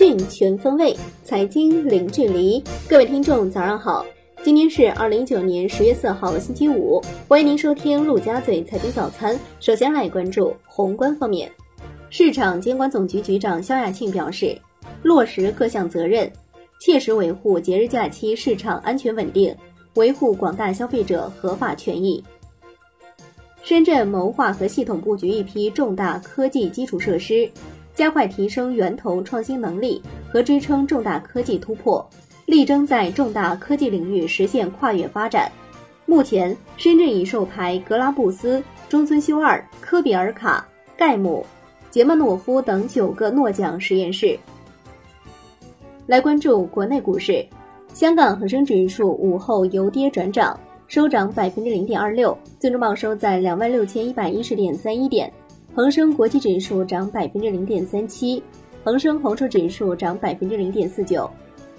讯全方位，财经零距离。各位听众，早上好！今天是二零一九年十月四号，星期五。欢迎您收听陆家嘴财经早餐。首先来关注宏观方面，市场监管总局局长肖亚庆表示，落实各项责任，切实维护节日假期市场安全稳定，维护广大消费者合法权益。深圳谋划和系统布局一批重大科技基础设施。加快提升源头创新能力和支撑重大科技突破，力争在重大科技领域实现跨越发展。目前，深圳已授牌格拉布斯、中村修二、科比尔卡、盖姆、杰曼诺夫等九个诺奖实验室。来关注国内股市，香港恒生指数午后由跌转涨，收涨百分之零点二六，最终报收在两万六千一百一十点三一点。恒生国际指数涨百分之零点三七，恒生红筹指数涨百分之零点四九，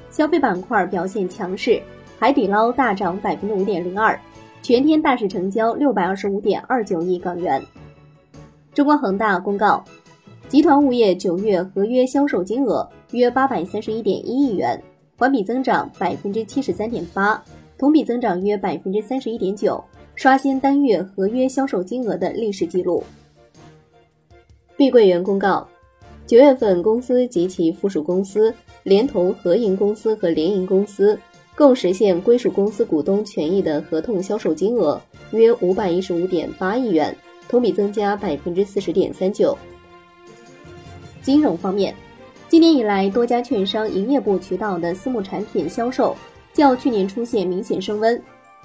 消费板块表现强势，海底捞大涨百分之五点零二，全天大市成交六百二十五点二九亿港元。中国恒大公告，集团物业九月合约销售金额约八百三十一点一亿元，环比增长百分之七十三点八，同比增长约百分之三十一点九，刷新单月合约销售金额的历史记录。碧桂园公告，九月份公司及其附属公司连同合营公司和联营公司共实现归属公司股东权益的合同销售金额约五百一十五点八亿元，同比增加百分之四十点三九。金融方面，今年以来多家券商营业部渠道的私募产品销售较去年出现明显升温，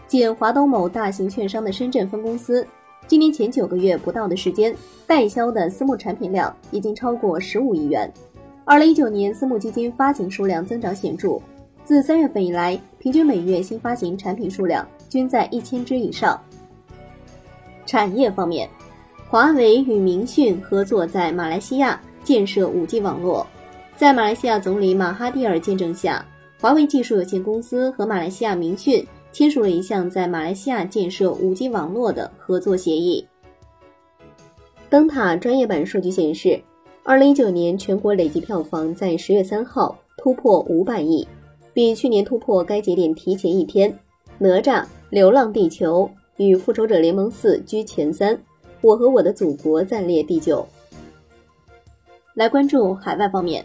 仅华东某大型券商的深圳分公司。今年前九个月不到的时间，代销的私募产品量已经超过十五亿元。二零一九年私募基金发行数量增长显著，自三月份以来，平均每月新发行产品数量均在一千只以上。产业方面，华为与明讯合作在马来西亚建设五 G 网络，在马来西亚总理马哈蒂尔见证下，华为技术有限公司和马来西亚明讯。签署了一项在马来西亚建设 5G 网络的合作协议。灯塔专业版数据显示，二零一九年全国累计票房在十月三号突破五百亿，比去年突破该节点提前一天。哪吒、流浪地球与复仇者联盟四居前三，我和我的祖国暂列第九。来关注海外方面，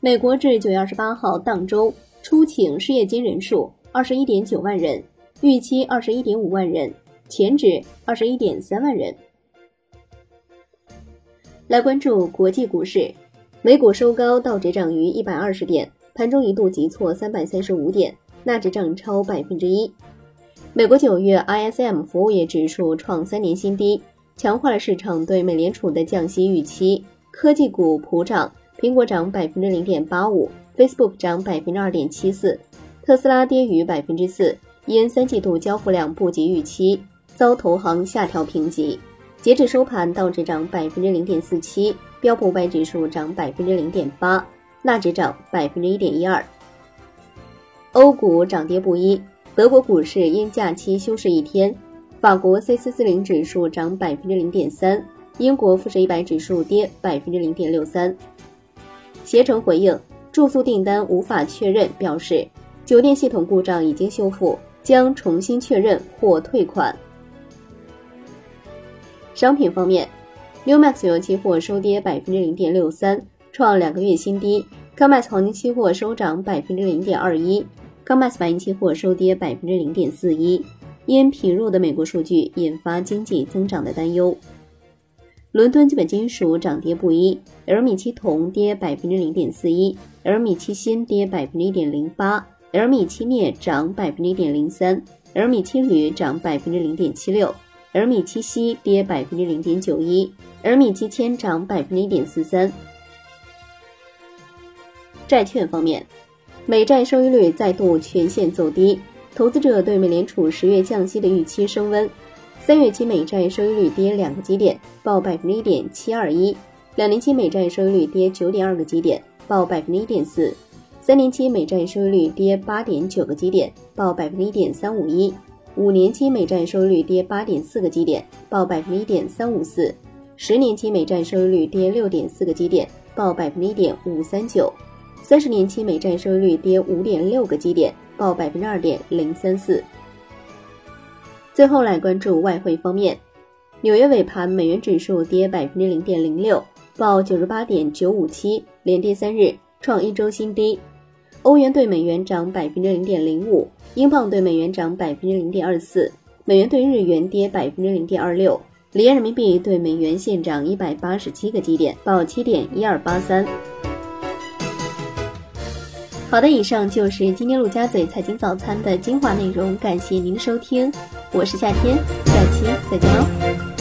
美国至九月二十八号当周出请失业金人数。二十一点九万人，预期二十一点五万人，前值二十一点三万人。来关注国际股市，美股收高，道指涨逾一百二十点，盘中一度急挫三百三十五点，纳指涨超百分之一。美国九月 ISM 服务业指数创三年新低，强化了市场对美联储的降息预期。科技股普涨，苹果涨百分之零点八五，Facebook 涨百分之二点七四。特斯拉跌逾百分之四，因三季度交付量不及预期，遭投行下调评级。截至收盘，道指涨百分之零点四七，标普五百指数涨百分之零点八，纳指涨百分之一点一二。欧股涨跌不一，德国股市因假期休市一天，法国 C 四四零指数涨百分之零点三，英国富时一百指数跌百分之零点六三。携程回应住宿订单无法确认，表示。酒店系统故障已经修复，将重新确认或退款。商品方面，Umax 原油期货收跌百分之零点六三，创两个月新低；Comex 黄金期货收涨百分之零点二一；Comex 白银期货收跌百分之零点四一。因疲弱的美国数据引发经济增长的担忧。伦敦基本金属涨跌不一，L 米七铜跌百分之零点四一，L 米七锌跌百分之一点零八。L 米七镍涨百分之一点零三，L 米七铝涨百分之零点七六，L 米七锡跌百分之零点九一，L 米七铅涨百分之一点四三。债券方面，美债收益率再度全线走低，投资者对美联储十月降息的预期升温。三月期美债收益率跌两个基点，报百分之一点七二一；两年期美债收益率跌九点二个基点，报百分之一点四。三年期美债收益率跌八点九个基点，报百分之一点三五一；五年期美债收益率跌八点四个基点，报百分之一点三五四；十年期美债收益率跌六点四个基点，报百分之一点五三九；三十年期美债收益率跌五点六个基点，报百分之二点零三四。最后来关注外汇方面，纽约尾盘美元指数跌百分之零点零六，报九十八点九五七，连跌三日，创一周新低。欧元对美元涨百分之零点零五，英镑对美元涨百分之零点二四，美元对日元跌百分之零点二六。离岸人民币对美元现涨一百八十七个基点，报七点一二八三。好的，以上就是今天陆家嘴财经早餐的精华内容，感谢您的收听，我是夏天，下期再见喽。